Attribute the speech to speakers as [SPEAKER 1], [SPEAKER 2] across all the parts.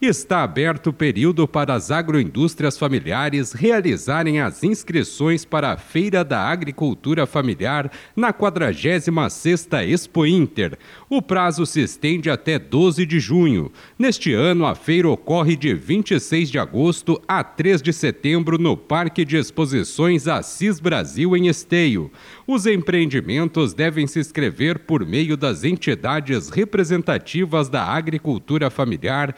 [SPEAKER 1] está aberto o período para as agroindústrias familiares realizarem as inscrições para a Feira da Agricultura Familiar na 46ª Expo Inter. O prazo se estende até 12 de junho. Neste ano, a feira ocorre de 26 de agosto a 3 de setembro no Parque de Exposições Assis Brasil em Esteio. Os empreendimentos devem se inscrever por meio das entidades representativas da agricultura familiar,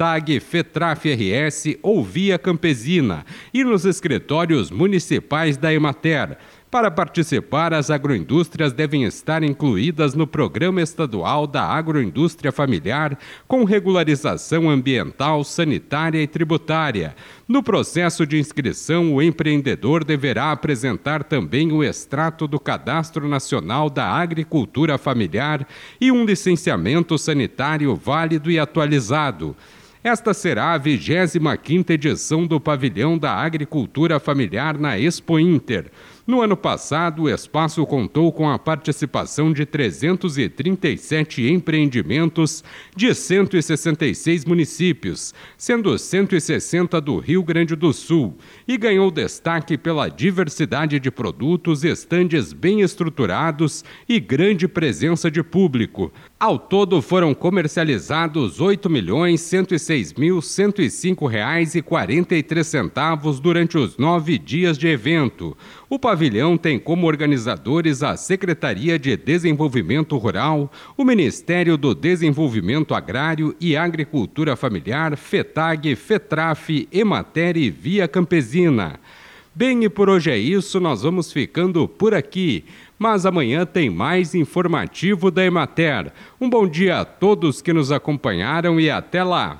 [SPEAKER 1] FETAG, FETRAF RS ou Via Campesina e nos escritórios municipais da Emater. Para participar, as agroindústrias devem estar incluídas no Programa Estadual da Agroindústria Familiar, com regularização ambiental, sanitária e tributária. No processo de inscrição, o empreendedor deverá apresentar também o extrato do Cadastro Nacional da Agricultura Familiar e um licenciamento sanitário válido e atualizado. Esta será a 25ª edição do Pavilhão da Agricultura Familiar na Expo Inter. No ano passado, o espaço contou com a participação de 337 empreendimentos de 166 municípios, sendo 160 do Rio Grande do Sul, e ganhou destaque pela diversidade de produtos, estandes bem estruturados e grande presença de público. Ao todo foram comercializados R$ 8.106.105,43 durante os nove dias de evento. O pavilhão tem como organizadores a Secretaria de Desenvolvimento Rural, o Ministério do Desenvolvimento Agrário e Agricultura Familiar, FETAG, FETRAF, Emater e Via Campesina. Bem, e por hoje é isso, nós vamos ficando por aqui. Mas amanhã tem mais informativo da Emater. Um bom dia a todos que nos acompanharam e até lá!